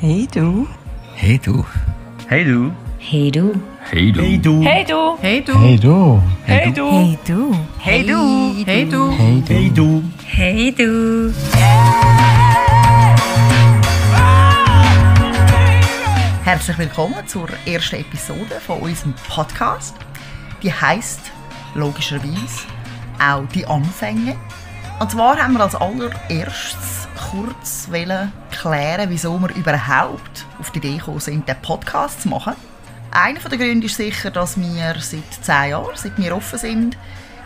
Hey du. Hey du. Hey du. Hey du. Hey du. Hey du. Hey du. Hey du. Hey du. Hey du. Hey du. Hey du. Hey du. Hey du. Hey du. Herzlich willkommen zur ersten Episode von unserem Podcast. Die heißt logischerweise auch die Anfänge. Und zwar haben wir als allererstes kurz klären, wieso wir überhaupt auf die Idee gekommen sind, den Podcast zu machen. Einer der Gründe ist sicher, dass wir seit zehn Jahren, seit wir offen sind,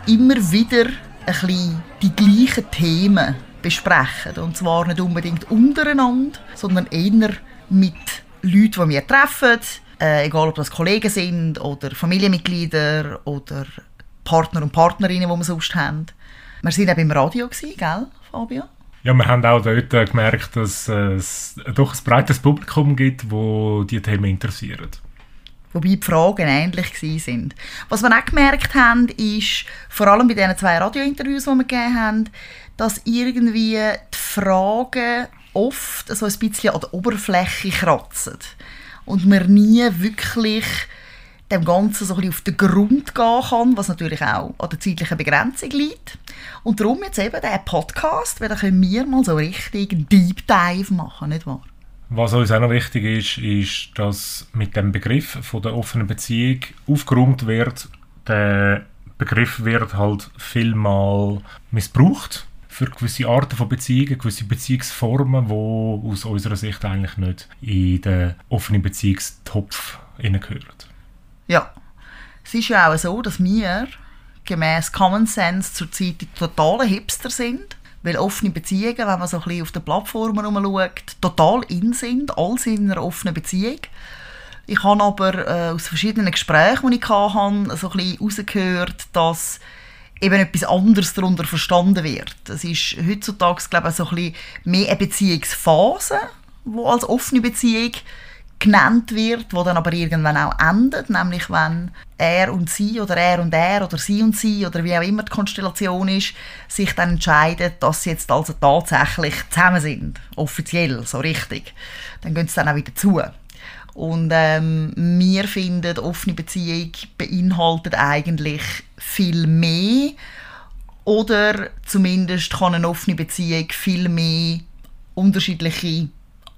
immer wieder ein bisschen die gleichen Themen besprechen. Und zwar nicht unbedingt untereinander, sondern eher mit Leuten, die wir treffen, äh, egal ob das Kollegen sind oder Familienmitglieder oder Partner und Partnerinnen, die wir sonst haben. Wir waren auch beim Radio, gell, Fabio? Ja, wir haben auch dort gemerkt, dass es doch ein breites Publikum gibt, wo die Themen interessieren. Wobei die Fragen ähnlich sind. Was wir auch gemerkt haben, ist, vor allem bei diesen zwei Radiointerviews, die wir gegeben haben, dass irgendwie die Fragen oft so ein bisschen an der Oberfläche kratzen. Und man nie wirklich dem Ganzen so ein bisschen auf den Grund gehen kann, was natürlich auch an der zeitlichen Begrenzung liegt. Und darum jetzt eben der Podcast, weil da können wir mal so richtig Deep Dive machen, nicht wahr? Was uns auch noch wichtig ist, ist, dass mit dem Begriff von der offenen Beziehung aufgeräumt wird. Der Begriff wird halt vielmal missbraucht für gewisse Arten von Beziehungen, gewisse Beziehungsformen, die aus unserer Sicht eigentlich nicht in den offenen Beziehungstopf hineingehören. Ja, es ist ja auch so, dass wir gemäß Common Sense zurzeit die totalen Hipster sind. Weil offene Beziehungen, wenn man so ein bisschen auf den Plattformen herumschaut, total in sind. Alle sind in einer offenen Beziehung. Ich habe aber äh, aus verschiedenen Gesprächen, die ich hatte, so ein bisschen herausgehört, dass eben etwas anderes darunter verstanden wird. Es ist heutzutage, glaube ich, so ein bisschen mehr eine Beziehungsphase, die als offene Beziehung genannt wird, wo dann aber irgendwann auch endet, nämlich wenn er und sie oder er und er oder sie und sie oder wie auch immer die Konstellation ist, sich dann entscheidet, dass sie jetzt also tatsächlich zusammen sind, offiziell, so richtig. Dann gehen sie dann auch wieder zu. Und ähm, wir finden, offene Beziehung beinhaltet eigentlich viel mehr oder zumindest kann eine offene Beziehung viel mehr unterschiedliche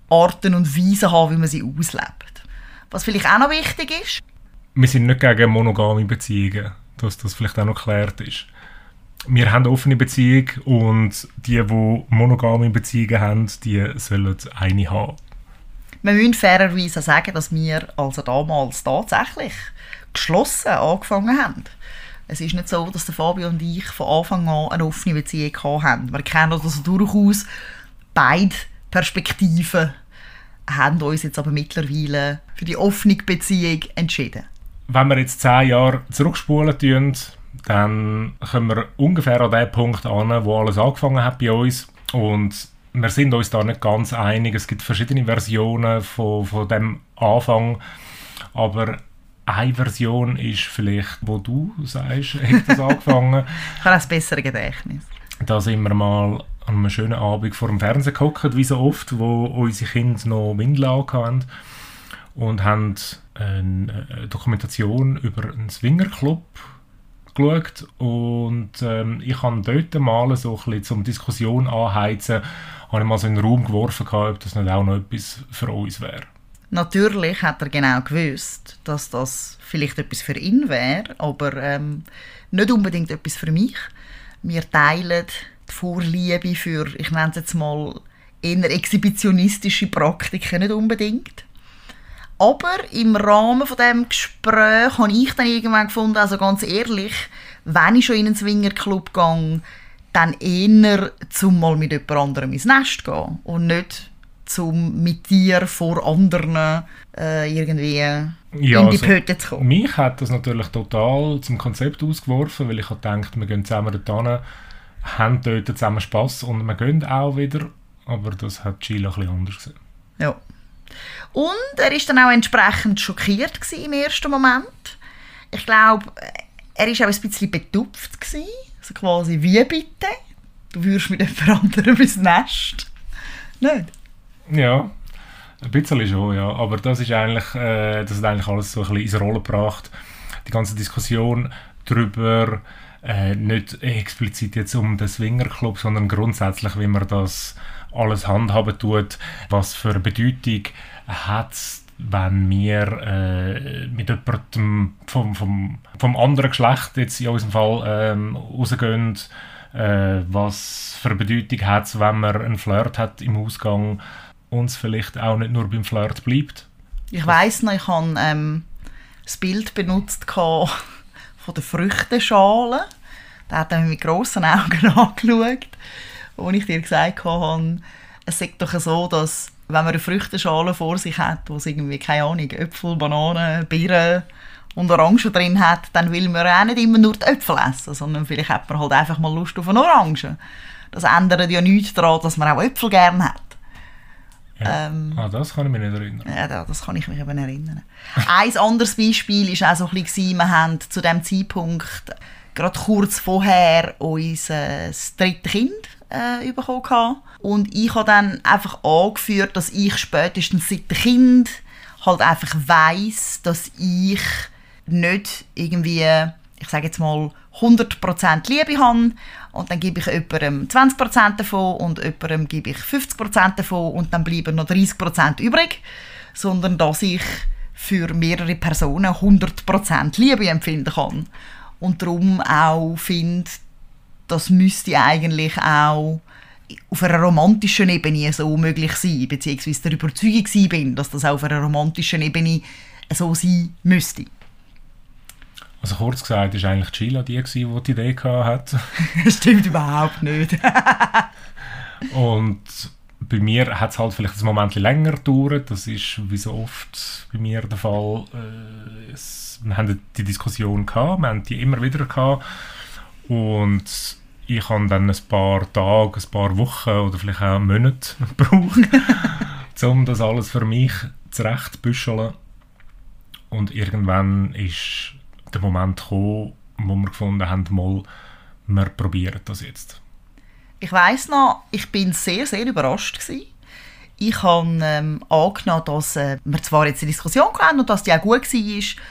Arten und Weisen haben, wie man sie auslebt. Was vielleicht auch noch wichtig ist. Wir sind nicht gegen monogame Beziehungen, dass das vielleicht auch noch geklärt ist. Wir haben eine offene Beziehung und die, die monogame Beziehungen haben, die sollen eine haben. Wir müssen fairerweise sagen, dass wir also damals tatsächlich geschlossen angefangen haben. Es ist nicht so, dass der Fabio und ich von Anfang an eine offene Beziehung haben. Wir kennen also durchaus beide Perspektiven haben uns jetzt aber mittlerweile für die offene Beziehung entschieden. Wenn wir jetzt zehn Jahre zurückspulen tun, dann kommen wir ungefähr an den Punkt an, wo alles angefangen hat bei uns. Und wir sind uns da nicht ganz einig. Es gibt verschiedene Versionen von, von dem Anfang. Aber eine Version ist vielleicht, wo du sagst, hat das angefangen. ich habe ein besseres Gedächtnis. Da sind wir mal an einem schönen Abend vor dem Fernsehen gehockt, wie so oft, wo unsere Kinder noch Windeln hatten und haben eine Dokumentation über einen Swingerclub geschaut und ähm, ich habe dort mal so ein bisschen zum Diskussion anheizen, habe ich mal so in den Raum geworfen, ob das nicht auch noch etwas für uns wäre. Natürlich hat er genau gewusst, dass das vielleicht etwas für ihn wäre, aber ähm, nicht unbedingt etwas für mich. Wir teilen Vorliebe für, ich nenne es jetzt mal, eher exhibitionistische Praktiken nicht unbedingt. Aber im Rahmen von dem Gespräch habe ich dann irgendwann gefunden, also ganz ehrlich, wenn ich schon in einen Swingerclub gehe, dann eher zum mal mit jemand anderem ins Nest gehen und nicht zum mit dir vor anderen äh, irgendwie Ja, in die also, Pötte zu kommen. Mich hat das natürlich total zum Konzept ausgeworfen, weil ich habe gedacht, wir gehen zusammen dorthin, haben dort zusammen Spass und wir gehen auch wieder, aber das hat Sheila ein bisschen anders gesehen. Ja. Und er war dann auch entsprechend schockiert im ersten Moment. Ich glaube, er war auch ein bisschen betupft. Gewesen. Also quasi, wie bitte? Du würdest mit jemand anderem ins Nest? Nicht? Ja, Ein bisschen schon, ja. Aber das ist eigentlich, äh, das hat eigentlich alles so ein bisschen ins Rollen gebracht. Die ganze Diskussion darüber, äh, nicht explizit jetzt um den Swingerclub, sondern grundsätzlich, wie man das alles handhaben tut, was für eine Bedeutung hat es, wenn wir äh, mit jemandem vom, vom, vom anderen Geschlecht, jetzt in unserem Fall, ähm, rausgehen, äh, was für eine Bedeutung hat es, wenn man einen Flirt hat im Ausgang und es vielleicht auch nicht nur beim Flirt bleibt. Ich weiss noch, ich habe ähm, das Bild benutzt von der Früchteschale. Da hat mich mit grossen Augen angeschaut. Und ich dir gesagt habe, es ist doch so, dass wenn man eine Früchteschale vor sich hat, wo es irgendwie, keine Ahnung, Äpfel, Bananen, Birnen und Orangen drin hat, dann will man auch nicht immer nur die Äpfel essen, sondern vielleicht hat man halt einfach mal Lust auf eine Orange. Das ändert ja nichts daran, dass man auch Äpfel gerne hat. Ja. Ähm, ah, das kann ich mich nicht erinnern. Ja, das kann ich mich eben erinnern. ein anderes Beispiel war auch so ein bisschen, wir haben zu dem Zeitpunkt gerade kurz vorher unser drittes Kind äh, bekommen. Und ich habe dann einfach angeführt, dass ich spätestens seit dem Kind halt einfach weiß, dass ich nicht irgendwie, ich sage jetzt mal, 100% Liebe habe und dann gebe ich jemandem 20% davon und jemandem gebe ich 50% davon und dann bleiben noch 30% übrig, sondern dass ich für mehrere Personen 100% Liebe empfinden kann. Und darum auch finde, das müsste eigentlich auch auf einer romantischen Ebene so möglich sein, beziehungsweise der Überzeugung bin, dass das auch auf einer romantischen Ebene so sein müsste. Also kurz gesagt, war eigentlich Sheila die, die die Idee hatte. das stimmt überhaupt nicht. Und bei mir hat es halt vielleicht ein Moment länger gedauert. Das ist wie so oft bei mir der Fall. Äh, es, wir haben die Diskussion gehabt, wir haben die immer wieder gehabt. Und ich habe dann ein paar Tage, ein paar Wochen oder vielleicht auch Monate gebraucht, um das alles für mich zurechtbüscheln. Und irgendwann ist der Moment gekommen, wo wir gefunden haben, mal, wir probieren das jetzt. Ich weiß noch, ich bin sehr, sehr überrascht gewesen. Ich habe ähm, angenommen, dass äh, wir zwar jetzt eine Diskussion hatten und dass die auch gut war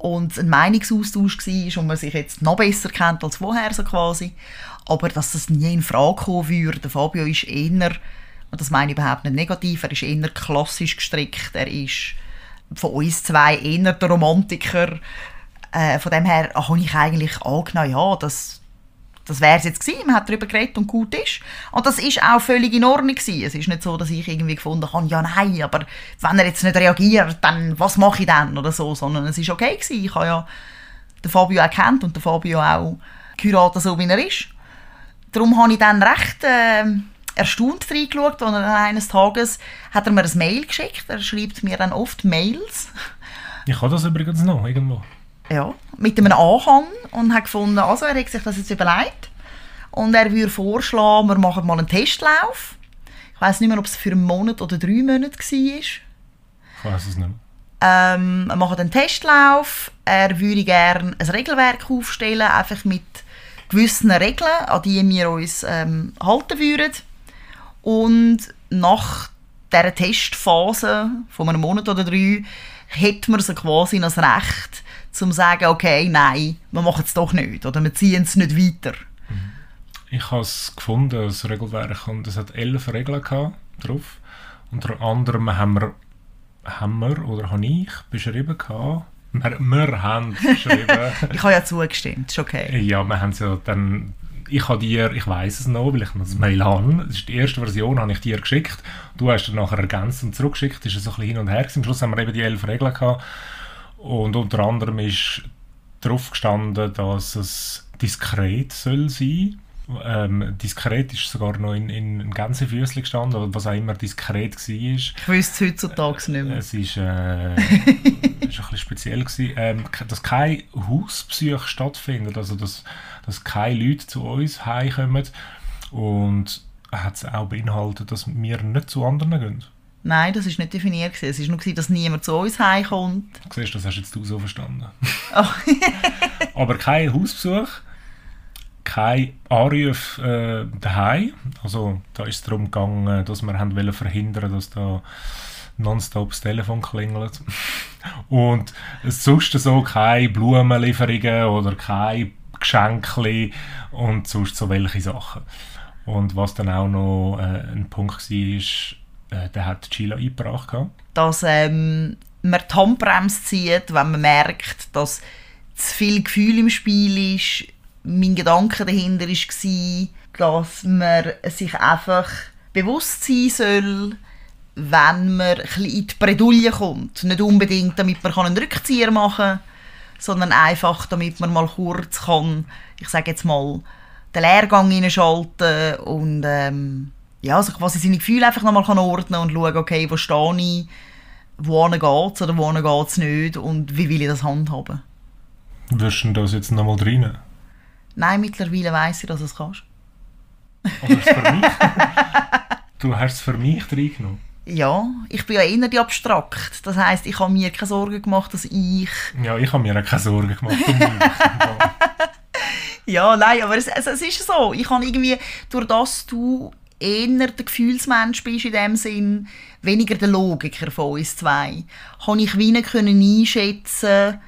und ein Meinungsaustausch war und man sich jetzt noch besser kennt als vorher so quasi, aber dass das nie in Frage kommen würde. Fabio ist eher, und das meine ich überhaupt nicht negativ, er ist eher klassisch gestrickt, er ist von uns zwei eher der Romantiker, äh, von dem her habe ich eigentlich angenommen, ja, das, das wäre es jetzt gewesen. Man hat darüber geredet und gut ist. Und das ist auch völlig in Ordnung gewesen. Es ist nicht so, dass ich irgendwie gefunden habe, ja, nein, aber wenn er jetzt nicht reagiert, dann was mache ich dann oder so, sondern es ist okay gewesen. Ich habe ja den Fabio auch kennt und den Fabio auch geheiratet, so wie er ist. Darum habe ich dann recht äh, erstaunt reingeschaut, und eines Tages hat er mir ein Mail geschickt. Er schreibt mir dann oft Mails. Ich habe das übrigens noch irgendwo ja, mit einem Anhang und hat gefunden, also er hat sich das jetzt überlegt und er würde vorschlagen, wir machen mal einen Testlauf. Ich weiß nicht mehr, ob es für einen Monat oder drei Monate war. Ich weiß es nicht mehr. Ähm, wir machen einen Testlauf. Er würde gerne ein Regelwerk aufstellen, einfach mit gewissen Regeln, an die wir uns ähm, halten würden. Und nach dieser Testphase von einem Monat oder drei hätten wir so quasi das Recht, zum zu sagen, okay, nein, wir machen es doch nicht oder wir ziehen es nicht weiter. Mhm. Ich habe es gefunden, das Regelwerk, und es hat elf Regeln gehabt, drauf. Unter anderem haben wir, haben wir oder habe ich beschrieben gehabt, wir, wir haben geschrieben. ich habe ja zugestimmt, ist okay. Ja, wir haben es ja dann ich habe dir, ich weiß es noch, weil ich noch das Mail habe, das ist die erste Version, habe ich dir geschickt. Du hast dann nachher ergänzt und zurückgeschickt, das ist so ein bisschen hin und her. Am Schluss haben wir eben die elf Regeln gehabt. Und unter anderem ist darauf gestanden, dass es diskret soll sein ähm, diskret ist sogar noch in, in, in Gänsefüßchen gestanden, was auch immer diskret war. Ich wüsste es heutzutage nicht mehr. Es ist, äh, ist ein bisschen speziell gewesen, ähm, dass keine Hausbesuche stattfinden, also dass, dass keine Leute zu uns heimkommen und hat es auch beinhaltet, dass wir nicht zu anderen gehen. Nein, das war nicht definiert. Es war nur, dass niemand zu uns heimkommt. Du siehst, das hast jetzt du so verstanden. Oh. Aber kein Hausbesuch, kein Anruf äh, daheim. Also da ist es darum gegangen, dass wir haben verhindern dass da nonstop das Telefon klingelt. Und es sonst so keine Blumenlieferungen oder keine Geschenke und sonst so welche Sachen. Und was dann auch noch äh, ein Punkt war, ist, äh, hat Chila eingebracht. dass ähm, man die Handbremse zieht, wenn man merkt, dass zu viel Gefühl im Spiel ist. Mein Gedanke dahinter war, dass man sich einfach bewusst sein soll, wenn man in die Bredouille kommt. Nicht unbedingt, damit man einen Rückzieher machen kann, sondern einfach, damit man mal kurz kann, ich sage jetzt mal, den Lehrgang hineinschalten und ähm, ja, also quasi seine Gefühle einfach nochmal kann ordnen und schauen, okay, wo stehe ich, wo geht es oder wo geht es nicht und wie will ich das handhaben. Wirst du das jetzt nochmal rein? Nein, mittlerweile weiss ich, dass du es kannst. Oder es für mich? du hast es für mich reingenommen. Ja, ich bin ja die abstrakt. Das heisst, ich habe mir keine Sorgen gemacht, dass ich... Ja, ich habe mir auch keine Sorgen gemacht. Ja, nein, aber es, es, es ist so. Ich habe irgendwie, durch das du eher der Gefühlsmensch bist in dem Sinn, weniger der Logiker von uns zwei, habe ich wie können einschätzen,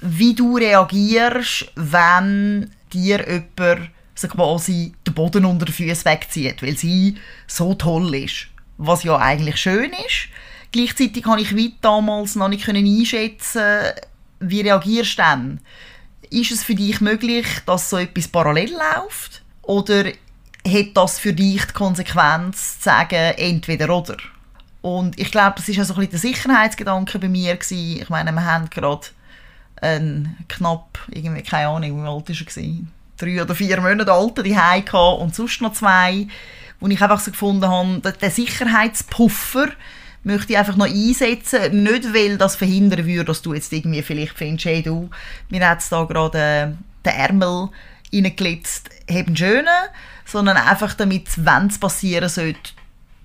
wie du reagierst, wenn dir jemand so quasi den Boden unter den Füßen wegzieht, weil sie so toll ist. Was ja eigentlich schön ist. Gleichzeitig habe ich wie damals noch nicht einschätzen, wie reagierst du dann? Ist es für dich möglich, dass so etwas parallel läuft? Oder hat das für dich die Konsequenz zu sagen, entweder oder? Und ich glaube, das ja so ein bisschen der Sicherheitsgedanke bei mir gewesen. Ich meine, wir haben gerade einen knapp, irgendwie, keine Ahnung, wie alt war er? Drei oder vier Monate alten die gehabt und sonst noch zwei, wo ich einfach so gefunden habe, der Sicherheitspuffer möchte ich einfach noch einsetzen, nicht weil das verhindern würde, dass du jetzt irgendwie vielleicht findest, hey du, mir hat da gerade äh, den Ärmel reingelitzt, haben einen schönen, sondern einfach damit, wenn es passieren sollte,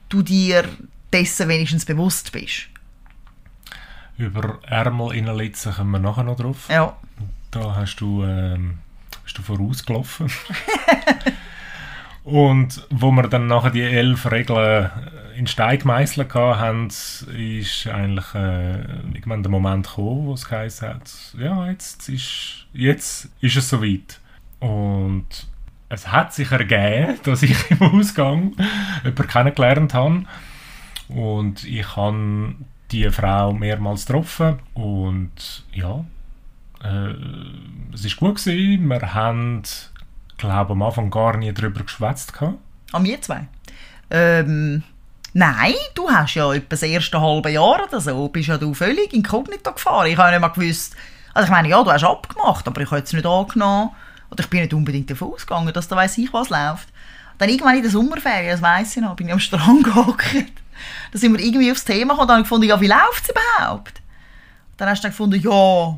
du dir dessen wenigstens bewusst bist. Über Ärmel innenlitzen kommen wir nachher noch drauf. Ja. Da hast du, ähm, bist du vorausgelaufen. Und wo wir dann nachher die elf Regeln äh, in Stein gemeißelt haben, ist eigentlich äh, irgendwann der Moment gekommen, wo es geheißen hat, ja, jetzt ist, jetzt ist es soweit. Und es hat sich ergeben, dass ich im Ausgang jemanden kennengelernt habe. Und ich habe die Frau mehrmals getroffen. Und ja, äh, es war gut. Gewesen. Wir haben, glaube am Anfang gar nie darüber geschwätzt. An mir zwei. Ähm, nein, du hast ja etwa das erste halbe Jahr oder so, bist ja du völlig inkognito gefahren. Ich habe nicht mal gewusst, also ich meine, ja, du hast abgemacht, aber ich habe jetzt nicht angenommen, oder ich bin nicht unbedingt davon ausgegangen, dass da weiss ich, was läuft. Dann irgendwann in der Sommerferien, das weiss ich noch, bin ich am Strand gehockt. Da sind wir irgendwie aufs Thema gekommen, dann habe ich gefunden, ja, wie läuft es überhaupt? Dann hast du dann gefunden, ja,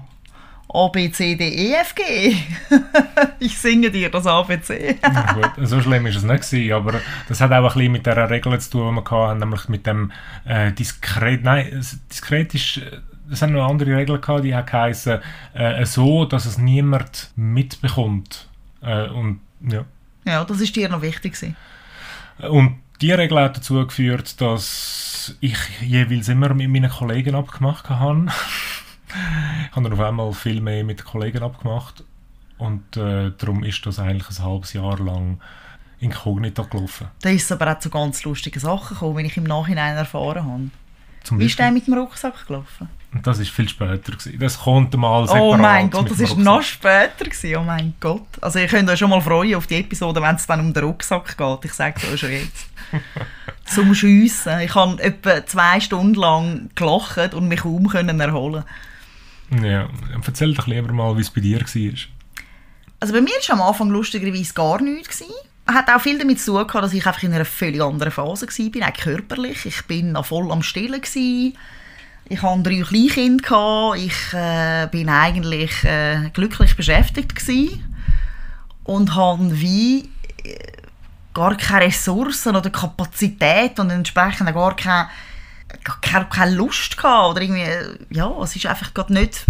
A, B, C, D, E, F, G. ich singe dir das ABC. Ja, gut, so schlimm ist es nicht gewesen, aber das hat auch ein bisschen mit der Regel zu tun, die wir hatten, nämlich mit dem äh, diskret, nein, diskret ist, äh, es haben noch andere Regeln gehabt, die haben geheißen, äh, so, dass es niemand mitbekommt. Äh, und, ja. ja, das ist dir noch wichtig gewesen. und die Regel hat dazu geführt, dass ich jeweils immer mit meinen Kollegen abgemacht habe. ich habe dann auf einmal viel mehr mit den Kollegen abgemacht und äh, darum ist das eigentlich ein halbes Jahr lang inkognito gelaufen. Da ist aber auch zu ganz lustigen Sachen gekommen, wenn ich im Nachhinein erfahren habe. Zum Wie ist der mit dem Rucksack gelaufen? Und das ist viel später. Gewesen. Das kommt mal separat. Oh mein Gott, das ist noch später gewesen. Oh mein Gott. Also ihr könnt euch schon mal freuen auf die Episode, wenn es dann um den Rucksack geht. Ich sage es euch schon jetzt. Zum Schiessen. Ich habe etwa zwei Stunden lang gelacht und mich kaum können erholen. Ja, erzähl doch lieber mal, wie es bei dir war. Also bei mir war am Anfang lustigerweise gar nichts. Gewesen. Hat auch viel damit zu tun, dass ich einfach in einer völlig anderen Phase war, auch körperlich. Ich bin noch voll am Stillen. Gewesen. Ich hatte drei Kleinkinder. gehabt. Ich äh, bin eigentlich äh, glücklich beschäftigt. Gewesen. Und habe wie äh, gar keine Ressourcen oder Kapazität und entsprechend gar keine, gar keine, Lust gehabt. Oder irgendwie, äh, ja, es ist einfach gerade nicht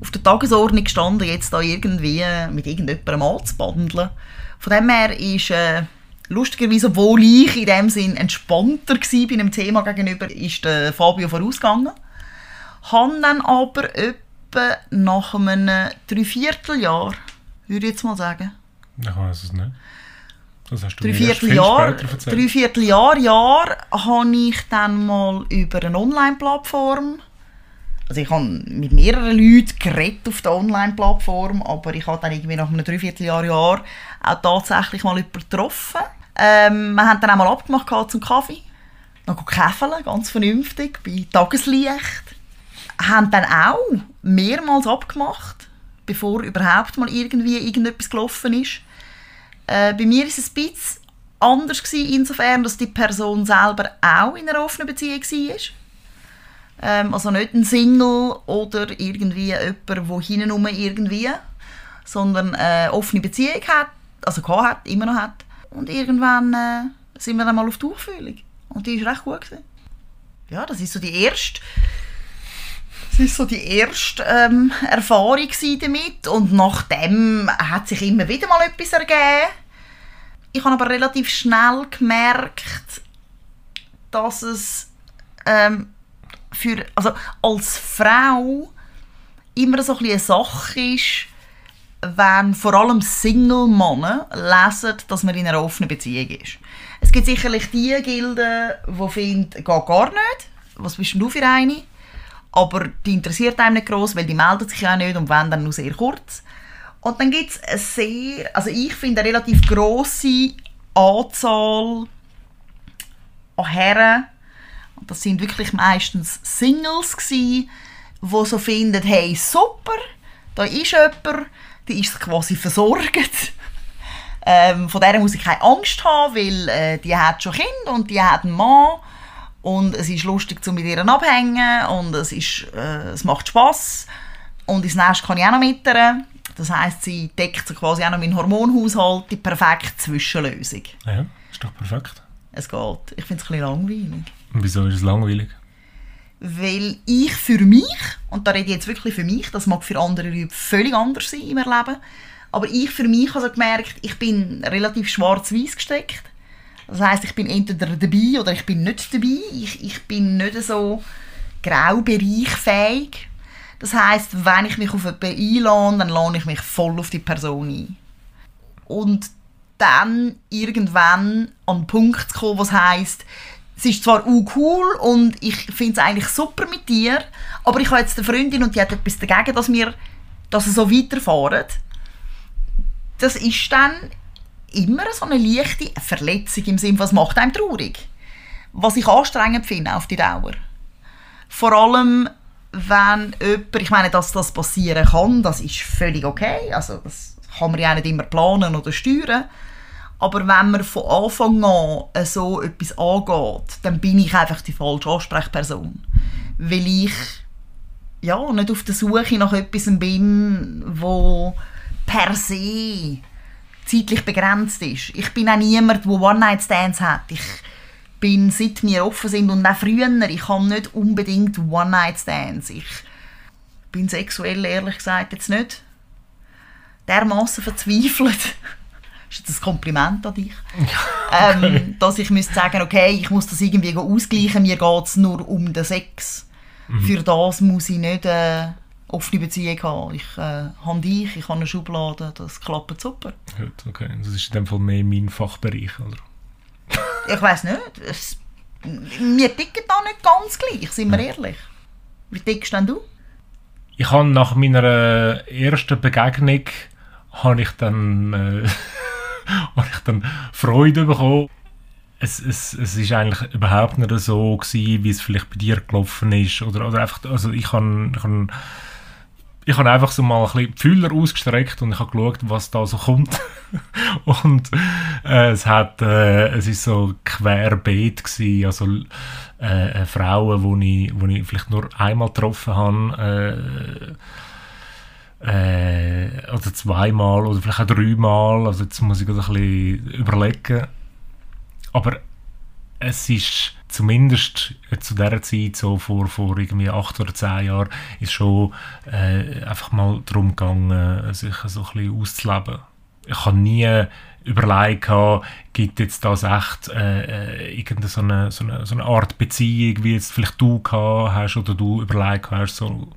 auf der Tagesordnung gestanden, jetzt da irgendwie mit irgendjemandem anzubandeln. Von dem her ist äh, lustigerweise, obwohl ich in dem Sinn entspannter war bei einem Thema gegenüber, ist der Fabio vorausgegangen. Habe dann aber etwa nach einem Dreivierteljahr, würde ich jetzt mal sagen, Ich weiß es nicht. Das hast du später erzählt. Dreivierteljahr, Jahr, habe ich dann mal über eine Online-Plattform, also ich habe mit mehreren Leuten geredet auf der Online-Plattform, aber ich habe dann irgendwie nach einem Dreivierteljahr, Jahr auch tatsächlich mal getroffen. Ähm, wir haben dann auch mal abgemacht zum Kaffee. Noch käfeln, ganz vernünftig, bei Tageslicht. Haben dann auch mehrmals abgemacht, bevor überhaupt mal irgendwie irgendetwas gelaufen ist. Äh, bei mir war es ein bisschen anders, gewesen, insofern, dass die Person selber auch in einer offenen Beziehung war. Ähm, also nicht ein Single oder irgendwie jemand, der hinten irgendwie, sondern eine offene Beziehung hat, also hat, immer noch hat. Und irgendwann äh, sind wir dann mal auf Durchfühlung. Und die war recht gut. Gewesen. Ja, das ist so die erste das ist so die erste ähm, Erfahrung damit und nachdem hat sich immer wieder mal etwas ergeben. Ich habe aber relativ schnell gemerkt, dass es ähm, für, also als Frau immer so ein eine Sache ist, wenn vor allem Single-Männer lesen, dass man in einer offenen Beziehung ist. Es gibt sicherlich die Gilden, die finden, geht gar nicht. Was bist du für eine? Aber die interessiert einem nicht groß, weil die meldet sich ja nicht und wenn dann nur sehr kurz. Und dann gibt es sehr, also ich finde eine relativ grosse Anzahl an Herren, das sind wirklich meistens Singles gsi, die so finden, hey super, da ist jemand, die ist quasi versorgt. Ähm, von der muss ich keine Angst haben, weil äh, die hat schon Kinder und die hat einen Mann und es ist lustig zu mit ihr abhängen und es, ist, äh, es macht Spaß und ins Nest kann ich auch noch mit ihr. Das heisst, sie deckt quasi auch noch meinen Hormonhaushalt, die perfekte Zwischenlösung. Ja, ist doch perfekt. Es geht. Ich finde es ein bisschen langweilig. Und wieso ist es langweilig? Weil ich für mich, und da rede ich jetzt wirklich für mich, das mag für andere Leute völlig anders sein im Erleben, aber ich für mich habe so gemerkt, ich bin relativ schwarz-weiß gesteckt. Das heißt, ich bin entweder dabei oder ich bin nicht dabei. Ich, ich bin nicht so graubereichfähig. Das heißt, wenn ich mich auf jemanden einlade, dann lade ich mich voll auf die Person ein. Und dann irgendwann an den Punkt zu kommen, was heisst, es ist zwar auch cool und ich finde es eigentlich super mit dir, aber ich habe jetzt eine Freundin und die hat etwas dagegen, dass wir dass wir so weiterfahren. Das ist dann immer so eine leichte Verletzung im Sinne, was macht einem traurig. Was ich anstrengend finde auf die Dauer. Vor allem, wenn jemand, ich meine, dass das passieren kann, das ist völlig okay, also das kann man ja nicht immer planen oder steuern, aber wenn man von Anfang an so etwas angeht, dann bin ich einfach die falsche Ansprechperson. Weil ich ja, nicht auf der Suche nach etwas bin, wo per se zeitlich begrenzt ist. Ich bin auch niemand, der One-Night-Stands hat. Ich bin, seit wir offen sind und auch früher, ich habe nicht unbedingt One-Night-Stands. Ich bin sexuell, ehrlich gesagt, jetzt nicht dermaßen verzweifelt. Das ist jetzt ein Kompliment an dich. ähm, dass ich müsste sagen, okay, ich muss das irgendwie ausgleichen, mir geht es nur um den Sex. Für das muss ich nicht eine offene Beziehung haben. Ich äh, habe dich, ich habe eine Schublade, das klappt super. Gut, okay. Das ist in dem Fall mehr mein Fachbereich, oder? Ich weiß nicht, es, wir ticken da nicht ganz gleich, sind wir ehrlich. Wie tickst denn du? Ich habe nach meiner ersten Begegnung habe ich dann, äh, habe ich dann Freude bekommen. Es, es, es eigentlich überhaupt nicht so gewesen, wie es vielleicht bei dir gelaufen ist. Oder, oder einfach, also ich habe, ich habe, ich habe einfach so mal ein bisschen die Fühler ausgestreckt und ich habe geschaut, was da so kommt. und äh, es hat, äh, es ist so querbeet gewesen, also äh, äh, Frauen, wo ich, ich vielleicht nur einmal getroffen habe, äh, äh, oder zweimal oder vielleicht auch dreimal. Also jetzt muss ich gerade ein bisschen überlegen. Aber es ist zumindest zu dieser Zeit, so vor, vor irgendwie acht oder zehn Jahren, ist schon äh, einfach mal darum gegangen, sich so ein bisschen auszuleben. ich habe nie überlegt, gibt jetzt das echt äh, äh, irgendeine so eine, so, eine, so eine Art Beziehung, wie jetzt vielleicht du gehabt hast oder du überlegt hast, so,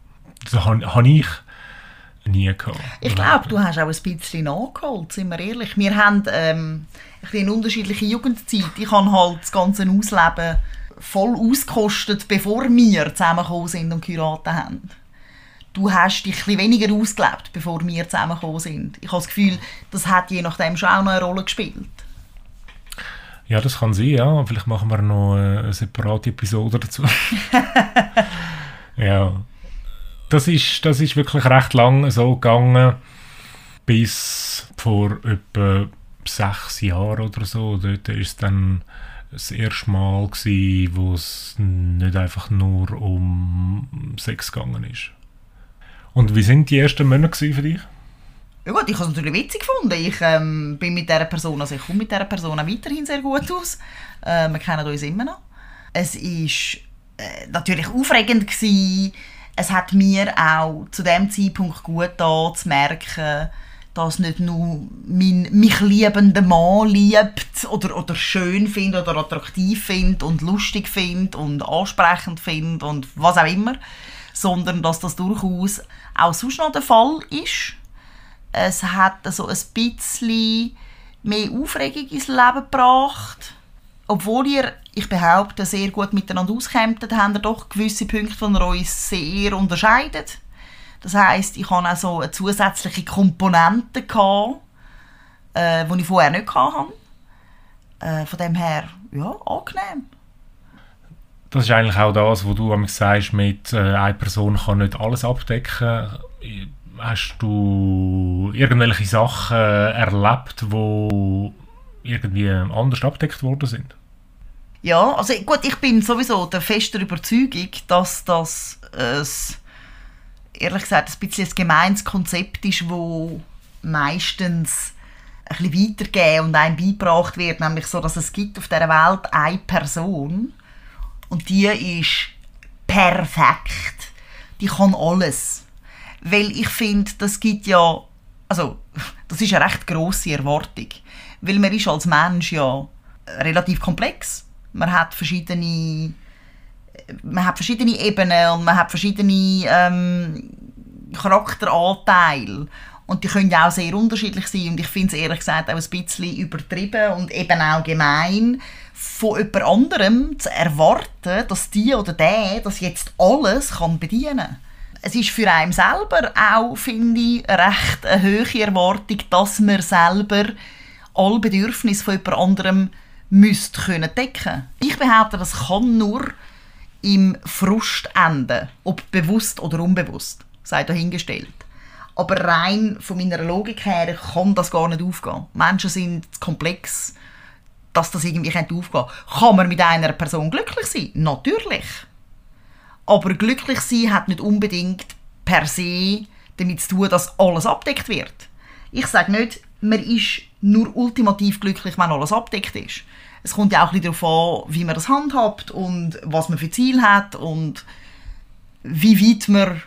das habe hab ich nie gehabt. Ich glaube, du hast auch ein bisschen nachgeholt, sind wir ehrlich. Wir haben ähm, ein unterschiedliche Jugendzeit. Ich habe halt das ganze Ausleben voll ausgekostet, bevor wir zusammengekommen sind und geheiratet haben. Du hast dich ein weniger ausgelebt, bevor wir zusammengekommen sind. Ich habe das Gefühl, das hat je nachdem schon auch noch eine Rolle gespielt. Ja, das kann sein, ja. Vielleicht machen wir noch eine separate Episode dazu. ja. Das ist, das ist wirklich recht lang so gegangen, bis vor etwa sechs Jahren oder so. Dort ist es dann das erste Mal, wo es nicht einfach nur um Sex gegangen ist. Und wie sind die ersten Monate für dich? Ja gut, ich habe es natürlich witzig gefunden. Ich ähm, bin mit dieser Person, also ich komme mit dieser Person auch weiterhin sehr gut aus. Äh, wir kennen uns immer noch. Es war äh, natürlich aufregend gewesen. Es hat mir auch zu dem Zeitpunkt gut da zu merken, dass nicht nur mein mich liebender Mann liebt oder, oder schön findet oder attraktiv findet und lustig findet und ansprechend findet und was auch immer, sondern dass das durchaus auch sonst noch der Fall ist. Es hat so ein bisschen mehr Aufregung ins Leben gebracht. Obwohl ihr, ich behaupte, sehr gut miteinander auskämpft, haben ihr doch gewisse Punkte, die ihr uns sehr unterscheidet. Das heisst, ich hatte auch so eine zusätzliche Komponente, gehabt, äh, die ich vorher nicht hatte. Äh, von dem her, ja, angenehm. Das ist eigentlich auch das, was du sagst, mit äh, einer Person kann nicht alles abdecken. Hast du irgendwelche Sachen erlebt, die irgendwie anders abdeckt worden sind? Ja, also gut, ich bin sowieso der festen Überzeugung, dass das äh, ehrlich gesagt ein bisschen ein gemeines Konzept ist, wo meistens ein bisschen weitergegeben und einem beigebracht wird, nämlich so, dass es gibt auf dieser Welt eine Person und die ist perfekt. Die kann alles. Weil ich finde, das gibt ja, also das ist eine recht grosse Erwartung, weil man ist als Mensch ja relativ komplex. Man hat verschiedene man hat verschiedene Ebenen und man hat verschiedene ähm, Charakteranteile. Und die können ja auch sehr unterschiedlich sein. Und ich finde es ehrlich gesagt auch ein bisschen übertrieben und eben auch gemein, von jemand anderem zu erwarten, dass die oder der das jetzt alles kann bedienen. Es ist für einen selber auch, finde ich, recht eine hohe Erwartung, dass man selber alle Bedürfnisse von jemand anderem müsste können decken Ich behaupte, das kann nur im Frust enden, ob bewusst oder unbewusst, sei dahingestellt. Aber rein von meiner Logik her kann das gar nicht aufgehen. Menschen sind komplex, dass das irgendwie aufgehen könnte. Kann man mit einer Person glücklich sein? Natürlich. Aber glücklich sein hat nicht unbedingt per se damit zu tun, dass alles abdeckt wird. Ich sage nicht, man ist nur ultimativ glücklich, wenn alles abdeckt ist es kommt ja auch ein darauf an, wie man das handhabt und was man für Ziel hat und wie weit man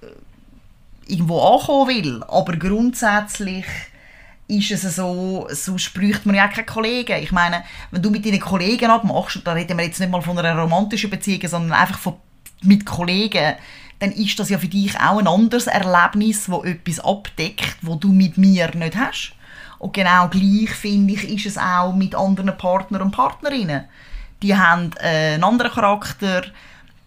äh, irgendwo ankommen will. Aber grundsätzlich ist es so, so bräuchte man ja keine Kollegen. Ich meine, wenn du mit deinen Kollegen abmachst, da reden wir jetzt nicht mal von einer romantischen Beziehung, sondern einfach von, mit Kollegen, dann ist das ja für dich auch ein anderes Erlebnis, wo etwas abdeckt, wo du mit mir nicht hast. Und genau gleich, finde ich, ist es auch mit anderen Partnern und Partnerinnen. Die haben äh, einen anderen Charakter,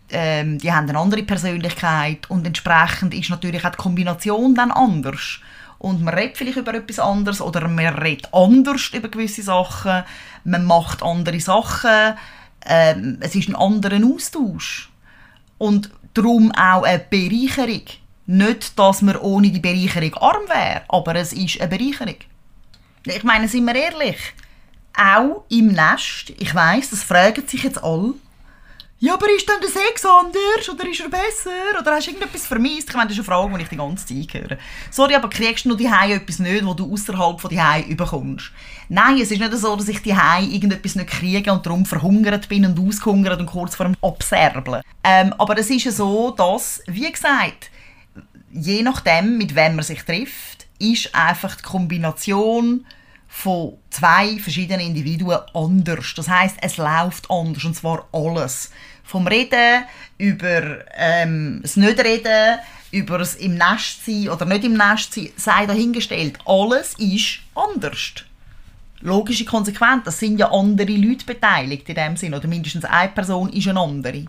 ähm, die haben eine andere Persönlichkeit und entsprechend ist natürlich auch die Kombination dann anders. Und man redet vielleicht über etwas anderes oder man redet anders über gewisse Sachen, man macht andere Sachen, ähm, es ist ein anderer Austausch. Und darum auch eine Bereicherung. Nicht, dass man ohne die Bereicherung arm wäre, aber es ist eine Bereicherung. Ich meine, sind wir ehrlich, auch im Nest, ich weiß, das fragen sich jetzt alle, ja, aber ist denn der Sex anders oder ist er besser oder hast du irgendetwas vermisst? Ich meine, das ist eine Frage, die ich die ganze Zeit höre. Sorry, aber kriegst du nur die etwas nicht, wo du außerhalb von die überkommst? Nein, es ist nicht so, dass ich die irgendetwas nicht kriege und darum verhungert bin und ausgehungert und kurz vor dem Abserbeln. Ähm, aber es ist so, dass, wie gesagt, je nachdem, mit wem man sich trifft, ist einfach die Kombination von zwei verschiedenen Individuen anders. Das heißt, es läuft anders und zwar alles. Vom Reden über ähm, das Nicht-Reden, über das im Nest sein oder nicht im Nest sein, sei dahingestellt. Alles ist anders. Logische Konsequenz, das sind ja andere Leute beteiligt in dem Sinn, oder mindestens eine Person ist eine andere.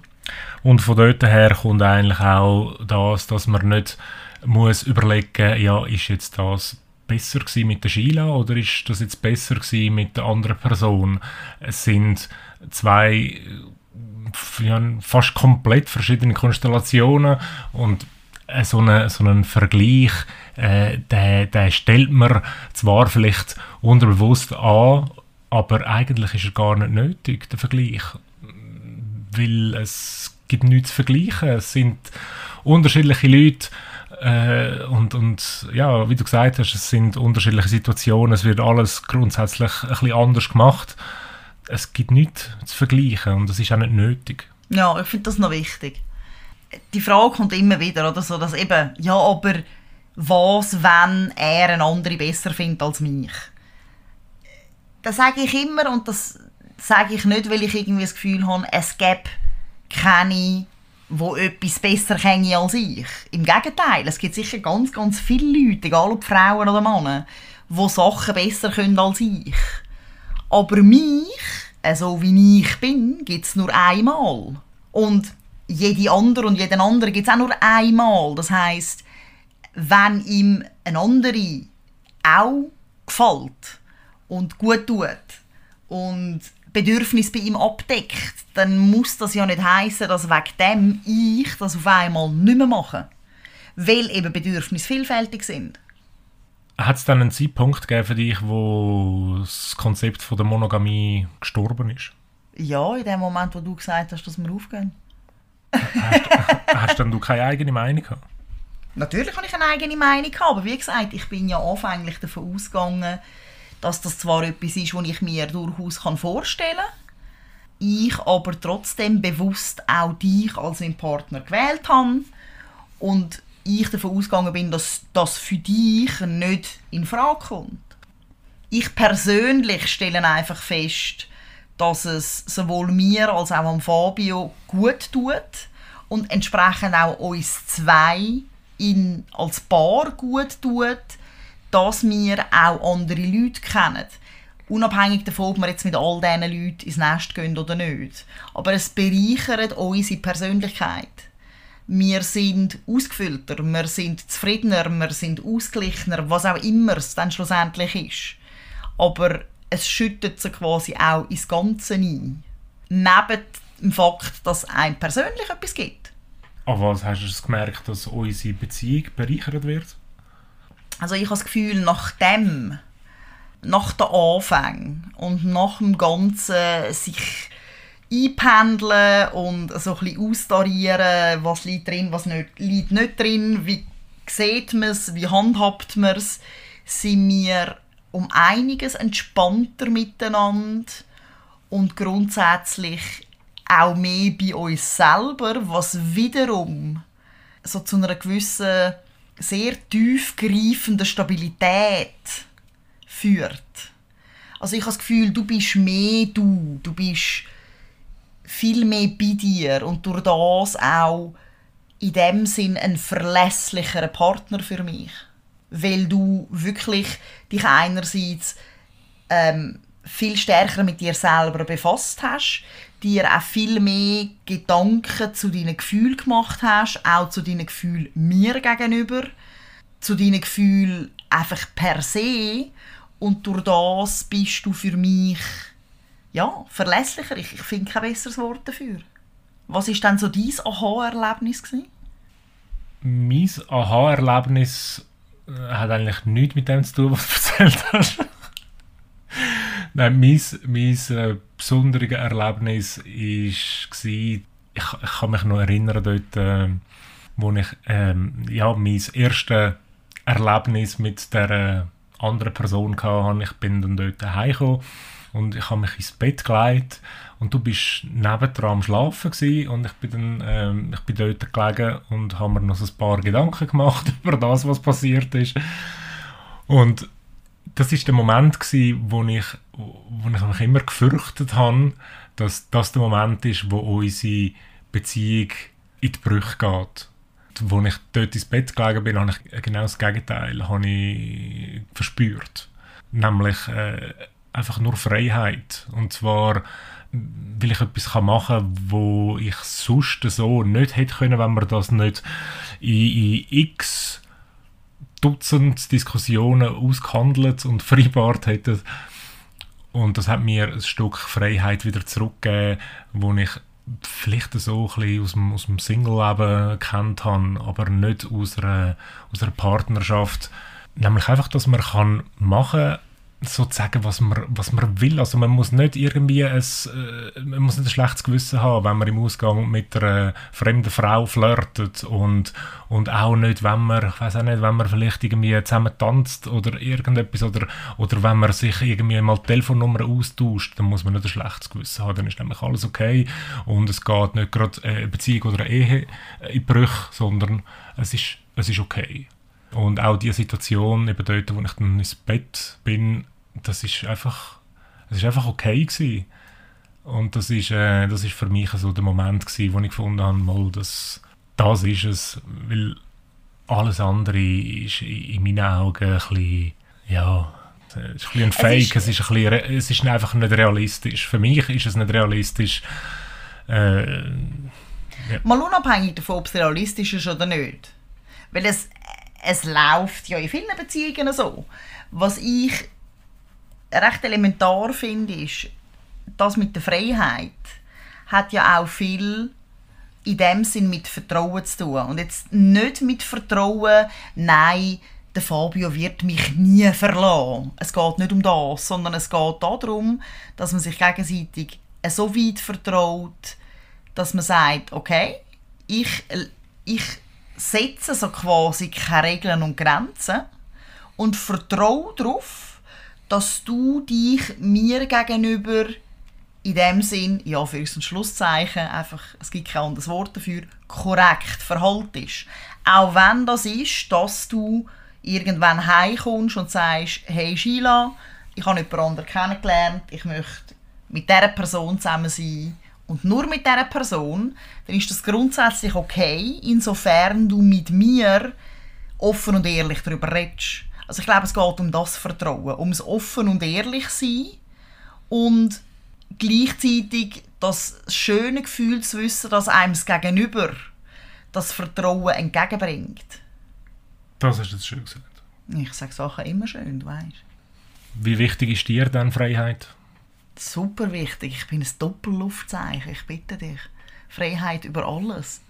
Und von dort her kommt eigentlich auch das, dass man nicht muss überlegen, ja, ist jetzt das besser gewesen mit der Sheila oder ist das jetzt besser gewesen mit der anderen Person? Es sind zwei ja, fast komplett verschiedene Konstellationen und äh, so, eine, so einen Vergleich, äh, den, den stellt man zwar vielleicht unterbewusst an, aber eigentlich ist er gar nicht nötig, der Vergleich. Weil es gibt nichts zu vergleichen. Es sind unterschiedliche Leute, äh, und, und ja, wie du gesagt hast, es sind unterschiedliche Situationen, es wird alles grundsätzlich ein bisschen anders gemacht. Es gibt nichts zu vergleichen und das ist auch nicht nötig. Ja, ich finde das noch wichtig. Die Frage kommt immer wieder, oder so, dass eben, ja, aber was, wenn er einen anderen besser findet als mich? Das sage ich immer und das sage ich nicht, weil ich irgendwie das Gefühl habe, es gäbe keine wo etwas besser kennen als ich. Im Gegenteil, es gibt sicher ganz, ganz viele Leute, egal ob Frauen oder Männer, die Sachen besser können als ich. Aber mich, so also wie ich bin, gibt es nur einmal. Und jede andere und jeden anderen gibt es auch nur einmal. Das heißt, wenn ihm ein andere auch gefällt und gut tut und Bedürfnis bei ihm abdeckt, dann muss das ja nicht heißen, dass wegen dem ich das auf einmal nicht mehr mache. Weil eben Bedürfnisse vielfältig sind. Hat es dann einen Zeitpunkt gegeben für dich, wo das Konzept von der Monogamie gestorben ist? Ja, in dem Moment, wo du gesagt hast, dass wir aufgehen. Hast, hast dann du keine eigene Meinung gehabt? Natürlich habe ich eine eigene Meinung gehabt, aber wie gesagt, ich bin ja anfänglich davon ausgegangen, dass das zwar etwas ist, was ich mir durchaus vorstellen kann, ich aber trotzdem bewusst auch dich als meinen Partner gewählt habe und ich davon ausgegangen bin, dass das für dich nicht in Frage kommt. Ich persönlich stelle einfach fest, dass es sowohl mir als auch am Fabio gut tut und entsprechend auch uns zwei in, als Paar gut tut, dass wir auch andere Leute kennen. Unabhängig davon, ob wir jetzt mit all diesen Leuten ins Nest gehen oder nicht. Aber es bereichert unsere Persönlichkeit. Wir sind ausgefüllter, wir sind zufriedener, wir sind ausgeglichener, was auch immer es dann schlussendlich ist. Aber es schüttet sich quasi auch ins Ganze ein. Neben dem Fakt, dass einem persönlich etwas gibt. Aber was hast du gemerkt, dass unsere Beziehung bereichert wird? Also ich habe das Gefühl, nach dem, nach den Anfängen und nach dem Ganzen sich einpendeln und so ein bisschen austarieren, was liegt drin, was nicht, liegt nicht drin, wie sieht man es, wie handhabt man es, sind wir um einiges entspannter miteinander und grundsätzlich auch mehr bei uns selber, was wiederum so zu einer gewissen sehr tiefgreifende Stabilität führt. Also ich habe das Gefühl, du bist mehr du, du bist viel mehr bei dir und durch das auch in dem Sinn ein verlässlicherer Partner für mich. Weil du wirklich dich einerseits ähm, viel stärker mit dir selber befasst hast, dir auch viel mehr Gedanken zu deinen Gefühlen gemacht hast, auch zu deinen Gefühlen mir gegenüber, zu deinen Gefühlen einfach per se und durch das bist du für mich ja, verlässlicher. Ich, ich finde kein besseres Wort dafür. Was ist denn so dein Aha-Erlebnis Mein Aha-Erlebnis äh, hat eigentlich nichts mit dem zu tun, was du erzählt hast. Nein, mein, mein äh, besonderes Erlebnis war, ich, ich kann mich noch erinnern, dort, äh, wo ich ähm, ja, mein erstes Erlebnis mit der anderen Person hatte. Ich bin dann dort heimgekommen und ich habe mich ins Bett gelegt und du bist nebendran am Schlafen gewesen, und ich bin dann ähm, ich bin dort gelegen und habe mir noch ein paar Gedanken gemacht über das, was passiert ist. Und das ist der Moment gsi, wo ich, wo ich mich immer gefürchtet habe, dass das der Moment ist, wo unsere Beziehung in die Brüche geht. Wo ich dort ins Bett gelegen bin, habe ich genau das Gegenteil ich verspürt. Nämlich äh, einfach nur Freiheit. Und zwar, weil ich etwas machen kann, wo ich sonst so nicht hätte können, wenn man das nicht in, in x Dutzend Diskussionen ausgehandelt und vereinbart hätte. Und das hat mir ein Stück Freiheit wieder zurückgegeben, wo ich vielleicht so ein bisschen aus dem, aus dem Single-Leben kennt habe, aber nicht aus einer, aus einer Partnerschaft. Nämlich einfach, dass man kann machen sozusagen, was man, was man will. Also man muss nicht irgendwie ein, äh, man muss nicht ein schlechtes Gewissen haben, wenn man im Ausgang mit einer fremden Frau flirtet und, und auch nicht, wenn man, ich weiß auch nicht, wenn man vielleicht irgendwie zusammen tanzt oder irgendetwas oder, oder wenn man sich irgendwie mal Telefonnummer austauscht, dann muss man nicht ein schlechtes Gewissen haben, dann ist nämlich alles okay und es geht nicht gerade eine Beziehung oder eine Ehe in Brüche, sondern es ist, es ist okay. Und auch die Situation, eben dort, wo ich dann ins Bett bin, das ist einfach, das ist einfach okay gewesen. Und das ist, äh, das ist für mich so der Moment gewesen, wo ich gefunden habe, mal, das, das ist es, weil alles andere ist in meinen Augen ein bisschen, ja, es ist ein bisschen ein Fake, es ist, es ist, ein bisschen, es ist einfach nicht realistisch. Für mich ist es nicht realistisch. Äh, ja. Mal unabhängig davon, ob es realistisch ist oder nicht. Weil es, es läuft ja in vielen Beziehungen so. Was ich recht elementar finde, ist, das mit der Freiheit hat ja auch viel in dem Sinn mit Vertrauen zu tun. Und jetzt nicht mit Vertrauen, nein, der Fabio wird mich nie verlassen. Es geht nicht um das, sondern es geht darum, dass man sich gegenseitig so weit vertraut, dass man sagt, okay, ich, ich setze so quasi keine Regeln und Grenzen und vertraue darauf, dass du dich mir gegenüber in dem Sinn, ja, für ein Schlusszeichen, einfach, es gibt kein anderes Wort dafür, korrekt verhaltest. Auch wenn das ist, dass du irgendwann heimkommst und sagst, hey Sheila, ich habe jemand anderen kennengelernt, ich möchte mit dieser Person zusammen sein und nur mit dieser Person, dann ist das grundsätzlich okay, insofern du mit mir offen und ehrlich darüber redest. Also ich glaube, es geht um das Vertrauen, ums offen und ehrlich sein und gleichzeitig das schöne Gefühl zu wissen, dass einem das Gegenüber das Vertrauen entgegenbringt. Das hast du jetzt schön gesagt. Ich sage Sachen immer schön, du weißt. Wie wichtig ist dir dann Freiheit? Super wichtig. Ich bin ein Doppelluftzeichen. Ich bitte dich. Freiheit über alles.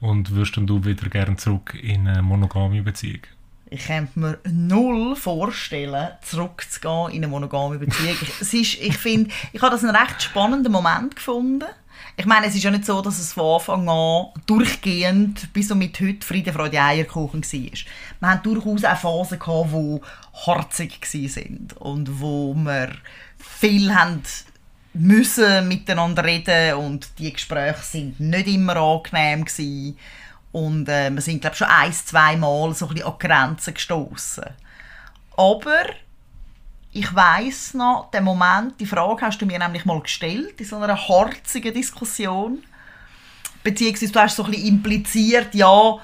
Und würdest du wieder gerne zurück in eine monogame Beziehung? Ich könnte mir null vorstellen, zurückzugehen in eine monogame Beziehung. es ist, ich finde, ich habe das einen recht spannenden Moment gefunden. Ich meine, es ist ja nicht so, dass es von Anfang an durchgehend bis und mit heute Friede, Freude, Eierkuchen war. Wir hatten durchaus auch Phasen, gehabt, die harzig waren und wo wir viel haben müssen miteinander reden und die Gespräche sind nicht immer angenehm gewesen. und äh, wir sind glaube schon ein, zwei Mal so ein an Grenzen gestoßen. Aber ich weiß noch, den Moment, die Frage hast du mir nämlich mal gestellt in so einer harzigen Diskussion, beziehungsweise du hast so ein impliziert, ja,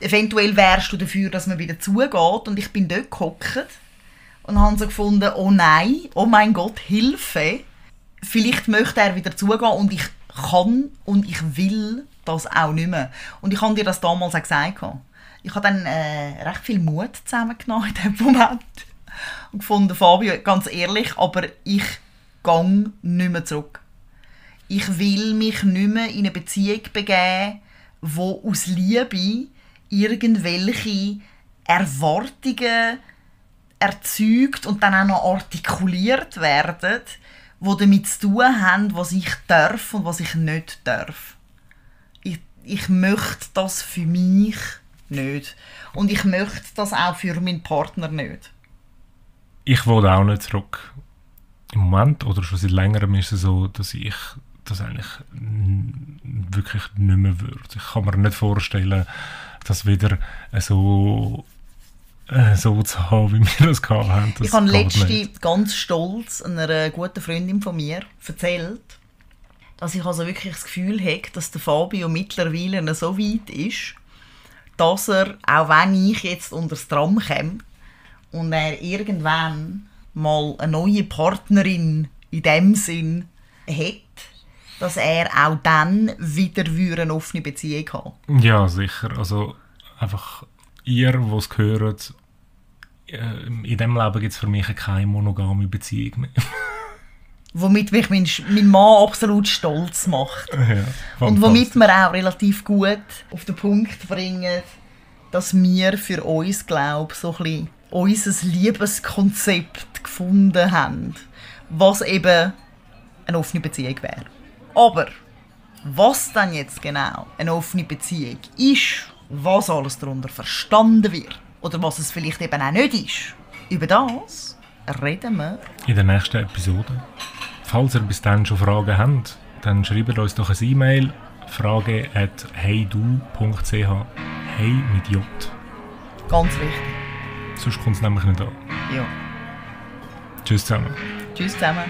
eventuell wärst du dafür, dass man wieder zugeht und ich bin dort gehockt und haben so gefunden, oh nein, oh mein Gott, Hilfe. Vielleicht möchte er wieder zugehen und ich kann und ich will das auch nicht mehr. Und ich habe dir das damals auch gesagt. Ich habe dann äh, recht viel Mut zusammengenommen in diesem Moment und gefunden, Fabio, ganz ehrlich, aber ich gehe nicht mehr zurück. Ich will mich nicht mehr in eine Beziehung begeben, wo aus Liebe irgendwelche Erwartungen erzeugt und dann auch noch artikuliert werden, wo damit zu tun haben, was ich darf und was ich nicht darf. Ich, ich möchte das für mich nicht. Und ich möchte das auch für meinen Partner nicht. Ich will auch nicht zurück. Im Moment oder schon seit längerem ist es so, dass ich das eigentlich wirklich nicht mehr würde. Ich kann mir nicht vorstellen, dass wieder so äh, so zu haben, wie wir das gehabt haben. Das ich habe letzte ganz stolz einer guten Freundin von mir erzählt, dass ich also wirklich das Gefühl habe, dass der Fabio mittlerweile so weit ist, dass er, auch wenn ich jetzt unter das Tram komme und er irgendwann mal eine neue Partnerin in dem Sinn hat, dass er auch dann wieder eine offene Beziehung haben Ja, sicher. Also einfach ihr, die es gehört, äh, in diesem Leben gibt es für mich keine monogame Beziehung mehr. Womit mich mein, mein Mann absolut stolz macht. ja, Und womit wir auch relativ gut auf den Punkt bringen, dass wir für uns, glaube ich, so ein bisschen unser Liebeskonzept gefunden haben, was eben eine offene Beziehung wäre. Aber was dann jetzt genau eine offene Beziehung ist, was alles darunter verstanden wird oder was es vielleicht eben auch nicht ist, über das reden wir in der nächsten Episode. Falls ihr bis dann schon Fragen habt, dann schreibt uns doch eine E-Mail frage at heydu.ch Hey mit J. ganz wichtig. Sonst kommt es nämlich nicht an. Ja. Tschüss zusammen. Tschüss zusammen.